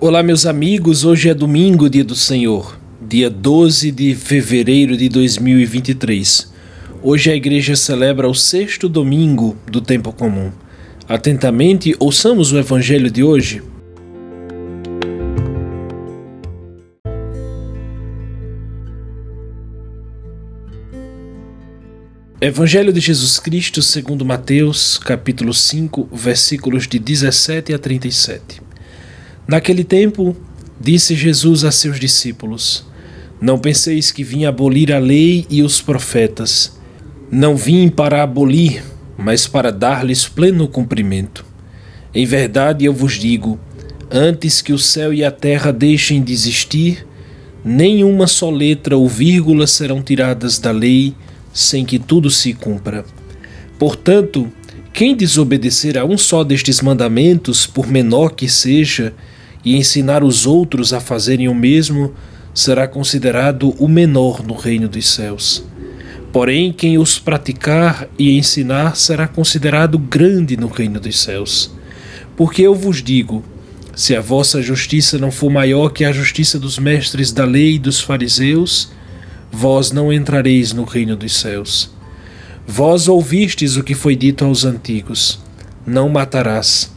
Olá, meus amigos. Hoje é domingo, dia do Senhor, dia 12 de fevereiro de 2023. Hoje a igreja celebra o sexto domingo do tempo comum. Atentamente, ouçamos o evangelho de hoje. Evangelho de Jesus Cristo segundo Mateus, capítulo 5, versículos de 17 a 37. Naquele tempo, disse Jesus a seus discípulos: Não penseis que vim abolir a lei e os profetas. Não vim para abolir, mas para dar-lhes pleno cumprimento. Em verdade eu vos digo: antes que o céu e a terra deixem de existir, nenhuma só letra ou vírgula serão tiradas da lei sem que tudo se cumpra. Portanto, quem desobedecer a um só destes mandamentos, por menor que seja, e ensinar os outros a fazerem o mesmo, será considerado o menor no reino dos céus. Porém, quem os praticar e ensinar será considerado grande no reino dos céus. Porque eu vos digo: se a vossa justiça não for maior que a justiça dos mestres da lei e dos fariseus, vós não entrareis no reino dos céus. Vós ouvistes o que foi dito aos antigos: Não matarás.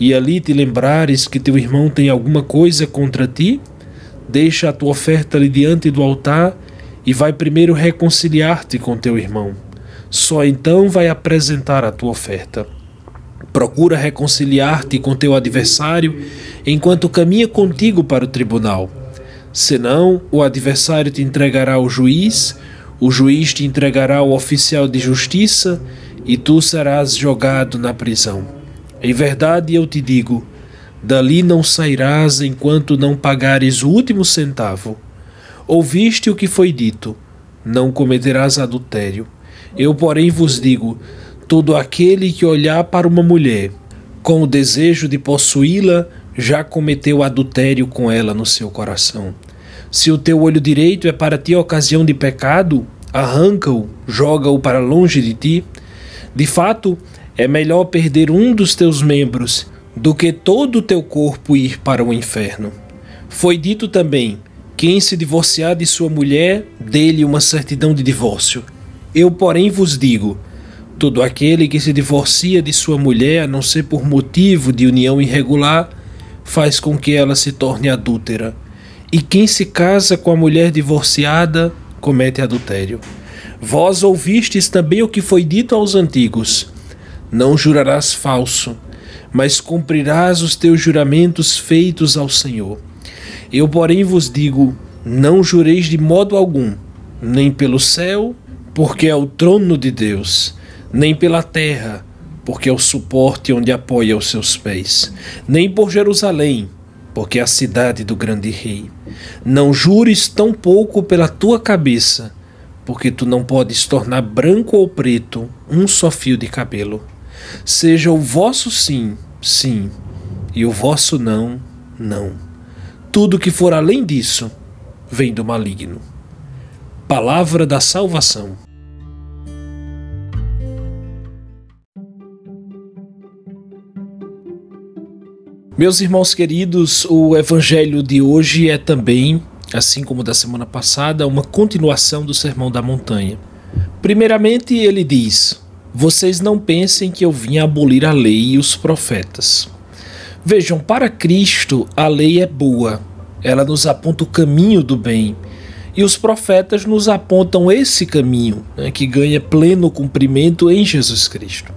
e ali te lembrares que teu irmão tem alguma coisa contra ti, deixa a tua oferta ali diante do altar e vai primeiro reconciliar-te com teu irmão. Só então vai apresentar a tua oferta. Procura reconciliar-te com teu adversário enquanto caminha contigo para o tribunal. Senão, o adversário te entregará ao juiz, o juiz te entregará ao oficial de justiça e tu serás jogado na prisão. Em verdade eu te digo: dali não sairás enquanto não pagares o último centavo. Ouviste o que foi dito: não cometerás adultério. Eu, porém, vos digo: todo aquele que olhar para uma mulher com o desejo de possuí-la, já cometeu adultério com ela no seu coração. Se o teu olho direito é para ti ocasião de pecado, arranca-o, joga-o para longe de ti. De fato, é melhor perder um dos teus membros do que todo o teu corpo ir para o inferno. Foi dito também: quem se divorciar de sua mulher, dê-lhe uma certidão de divórcio. Eu, porém, vos digo: todo aquele que se divorcia de sua mulher, a não ser por motivo de união irregular, faz com que ela se torne adúltera. E quem se casa com a mulher divorciada, comete adultério. Vós ouvistes também o que foi dito aos antigos não jurarás falso, mas cumprirás os teus juramentos feitos ao Senhor. Eu, porém, vos digo: não jureis de modo algum, nem pelo céu, porque é o trono de Deus, nem pela terra, porque é o suporte onde apoia os seus pés, nem por Jerusalém, porque é a cidade do grande rei. Não jures tão pouco pela tua cabeça, porque tu não podes tornar branco ou preto um só fio de cabelo. Seja o vosso sim, sim, e o vosso não, não. Tudo que for além disso vem do maligno. Palavra da salvação. Meus irmãos queridos, o evangelho de hoje é também, assim como da semana passada, uma continuação do Sermão da Montanha. Primeiramente, ele diz: vocês não pensem que eu vim abolir a lei e os profetas. Vejam, para Cristo a lei é boa, ela nos aponta o caminho do bem. E os profetas nos apontam esse caminho, né, que ganha pleno cumprimento em Jesus Cristo.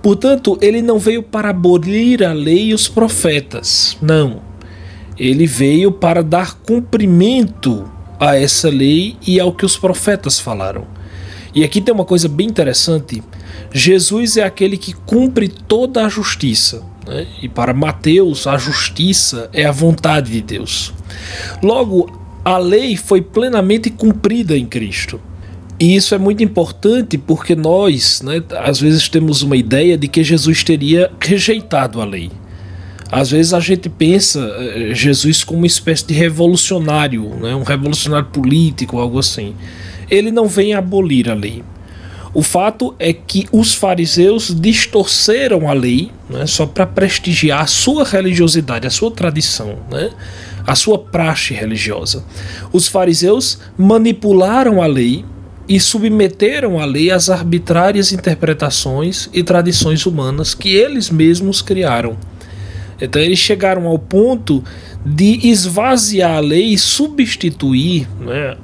Portanto, ele não veio para abolir a lei e os profetas, não. Ele veio para dar cumprimento a essa lei e ao que os profetas falaram. E aqui tem uma coisa bem interessante Jesus é aquele que cumpre toda a justiça. Né? E para Mateus, a justiça é a vontade de Deus. Logo, a lei foi plenamente cumprida em Cristo. E isso é muito importante porque nós, né, às vezes, temos uma ideia de que Jesus teria rejeitado a lei. Às vezes a gente pensa eh, Jesus como uma espécie de revolucionário, né, um revolucionário político, algo assim. Ele não vem abolir a lei. O fato é que os fariseus distorceram a lei né, só para prestigiar a sua religiosidade, a sua tradição, né, a sua praxe religiosa. Os fariseus manipularam a lei e submeteram a lei às arbitrárias interpretações e tradições humanas que eles mesmos criaram. Então eles chegaram ao ponto de esvaziar a lei e substituir né,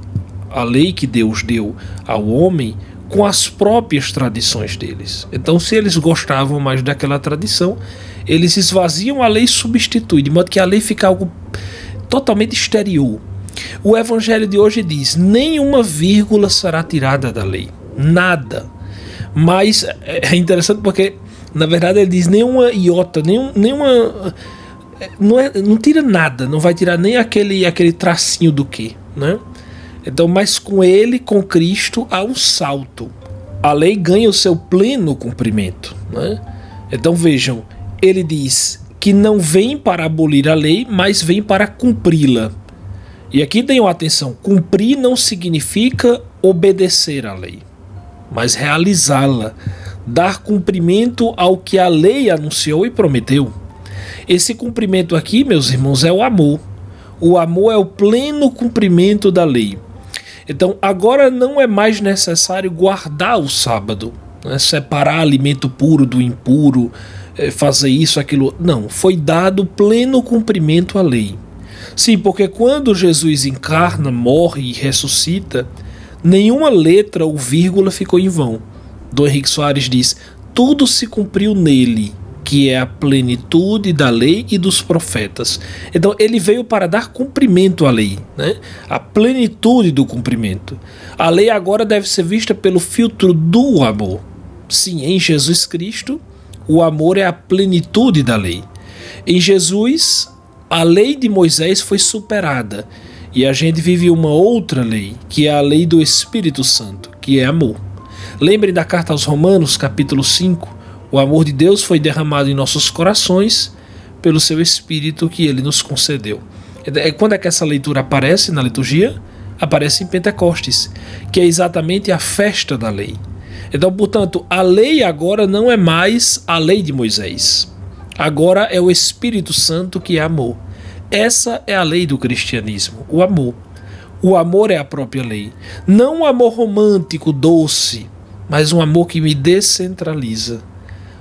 a lei que Deus deu ao homem com as próprias tradições deles. Então, se eles gostavam mais daquela tradição, eles esvaziam a lei e substituem, de modo que a lei fica algo totalmente exterior. O evangelho de hoje diz: nenhuma vírgula será tirada da lei, nada. Mas é interessante porque, na verdade, ele diz nenhuma iota, nenhum, nenhuma. Não, é, não tira nada, não vai tirar nem aquele, aquele tracinho do que, né? Então, mas com ele, com Cristo, há um salto. A lei ganha o seu pleno cumprimento. Né? Então vejam, ele diz que não vem para abolir a lei, mas vem para cumpri-la. E aqui tenham atenção: cumprir não significa obedecer à lei, mas realizá-la, dar cumprimento ao que a lei anunciou e prometeu. Esse cumprimento aqui, meus irmãos, é o amor. O amor é o pleno cumprimento da lei. Então agora não é mais necessário guardar o sábado, né? separar alimento puro do impuro, é, fazer isso, aquilo. Não, foi dado pleno cumprimento à lei. Sim, porque quando Jesus encarna, morre e ressuscita, nenhuma letra ou vírgula ficou em vão. Dom Henrique Soares diz: tudo se cumpriu nele que é a plenitude da lei e dos profetas. Então ele veio para dar cumprimento à lei, né? a plenitude do cumprimento. A lei agora deve ser vista pelo filtro do amor. Sim, em Jesus Cristo, o amor é a plenitude da lei. Em Jesus, a lei de Moisés foi superada e a gente vive uma outra lei, que é a lei do Espírito Santo, que é amor. Lembrem da carta aos Romanos, capítulo 5, o amor de Deus foi derramado em nossos corações pelo seu Espírito que ele nos concedeu. É quando é que essa leitura aparece na liturgia? Aparece em Pentecostes, que é exatamente a festa da lei. Então, portanto, a lei agora não é mais a lei de Moisés. Agora é o Espírito Santo que é amor. Essa é a lei do cristianismo, o amor. O amor é a própria lei. Não um amor romântico, doce, mas um amor que me descentraliza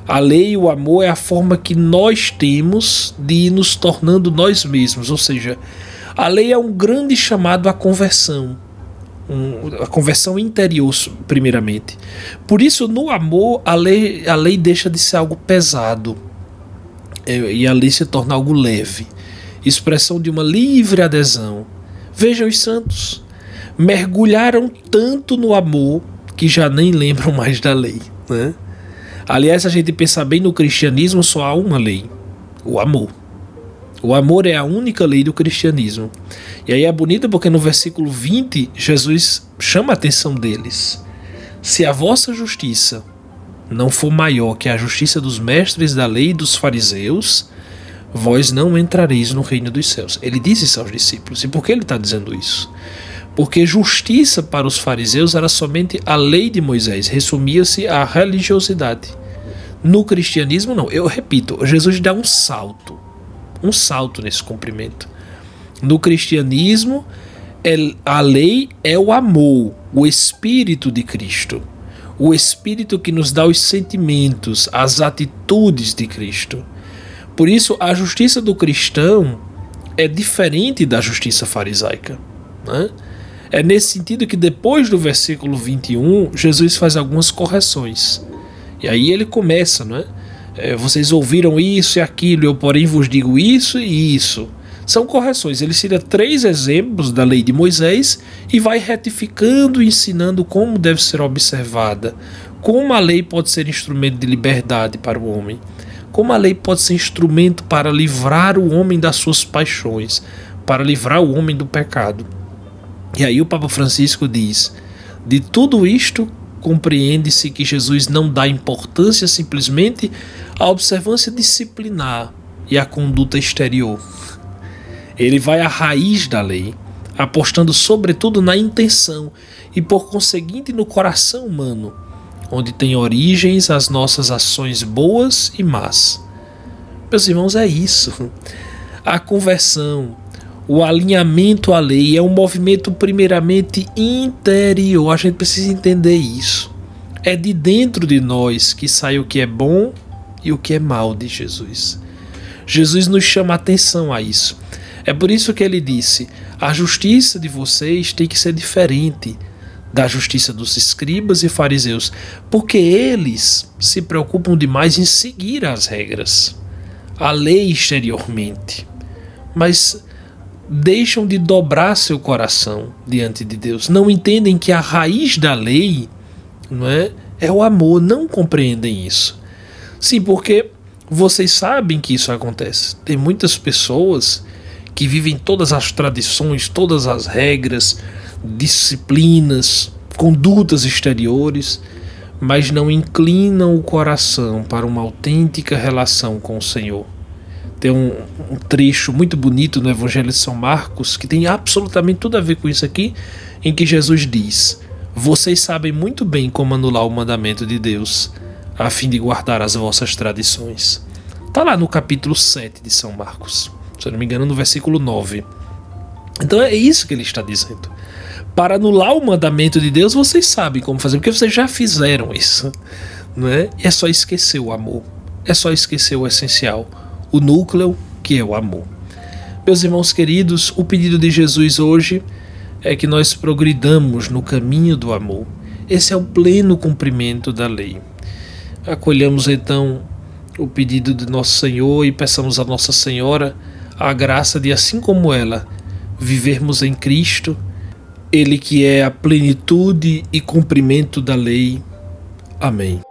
a lei e o amor é a forma que nós temos de ir nos tornando nós mesmos, ou seja, a lei é um grande chamado à conversão, um, a conversão interior, primeiramente. Por isso, no amor, a lei, a lei deixa de ser algo pesado é, e a lei se torna algo leve expressão de uma livre adesão. Vejam os santos, mergulharam tanto no amor que já nem lembram mais da lei. Né? Aliás, se a gente pensar bem no cristianismo, só há uma lei: o amor. O amor é a única lei do cristianismo. E aí é bonito porque no versículo 20, Jesus chama a atenção deles. Se a vossa justiça não for maior que a justiça dos mestres da lei e dos fariseus, vós não entrareis no reino dos céus. Ele diz isso aos discípulos. E por que ele está dizendo isso? Porque justiça para os fariseus era somente a lei de Moisés, resumia-se à religiosidade. No cristianismo, não. Eu repito, Jesus dá um salto, um salto nesse cumprimento. No cristianismo, a lei é o amor, o espírito de Cristo, o espírito que nos dá os sentimentos, as atitudes de Cristo. Por isso, a justiça do cristão é diferente da justiça farisaica. Né? É nesse sentido que depois do versículo 21, Jesus faz algumas correções. E aí ele começa, não é? é vocês ouviram isso e aquilo, eu porém vos digo isso e isso. São correções. Ele cita três exemplos da lei de Moisés e vai retificando ensinando como deve ser observada, como a lei pode ser instrumento de liberdade para o homem, como a lei pode ser instrumento para livrar o homem das suas paixões, para livrar o homem do pecado. E aí o Papa Francisco diz: de tudo isto compreende-se que Jesus não dá importância simplesmente à observância disciplinar e à conduta exterior. Ele vai à raiz da lei, apostando sobretudo na intenção e, por conseguinte, no coração humano, onde tem origens as nossas ações boas e más. Meus irmãos, é isso. A conversão, o alinhamento à lei é um movimento primeiramente interior. A gente precisa entender isso. É de dentro de nós que sai o que é bom e o que é mal de Jesus. Jesus nos chama a atenção a isso. É por isso que ele disse: a justiça de vocês tem que ser diferente da justiça dos escribas e fariseus, porque eles se preocupam demais em seguir as regras, a lei exteriormente. Mas deixam de dobrar seu coração diante de Deus. Não entendem que a raiz da lei não é, é o amor, não compreendem isso. Sim, porque vocês sabem que isso acontece. Tem muitas pessoas que vivem todas as tradições, todas as regras, disciplinas, condutas exteriores, mas não inclinam o coração para uma autêntica relação com o Senhor tem um, um, trecho muito bonito no Evangelho de São Marcos que tem absolutamente tudo a ver com isso aqui, em que Jesus diz: Vocês sabem muito bem como anular o mandamento de Deus, a fim de guardar as vossas tradições. Está lá no capítulo 7 de São Marcos, se eu não me engano, no versículo 9. Então é isso que ele está dizendo. Para anular o mandamento de Deus, vocês sabem como fazer, porque vocês já fizeram isso. Não é? é só esquecer o amor. É só esquecer o essencial o núcleo que é o amor. Meus irmãos queridos, o pedido de Jesus hoje é que nós progridamos no caminho do amor. Esse é o pleno cumprimento da lei. Acolhamos então o pedido de Nosso Senhor e peçamos a Nossa Senhora a graça de, assim como ela, vivermos em Cristo, Ele que é a plenitude e cumprimento da lei. Amém.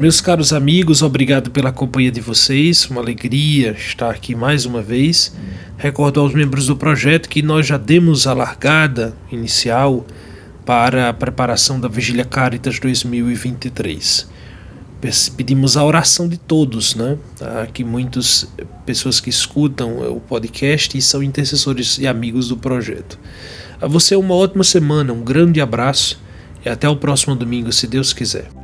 Meus caros amigos, obrigado pela companhia de vocês. Uma alegria estar aqui mais uma vez. Recordo aos membros do projeto que nós já demos a largada inicial para a preparação da Vigília Caritas 2023. Pedimos a oração de todos, né? Aqui muitas pessoas que escutam o podcast e são intercessores e amigos do projeto. A você uma ótima semana, um grande abraço e até o próximo domingo, se Deus quiser.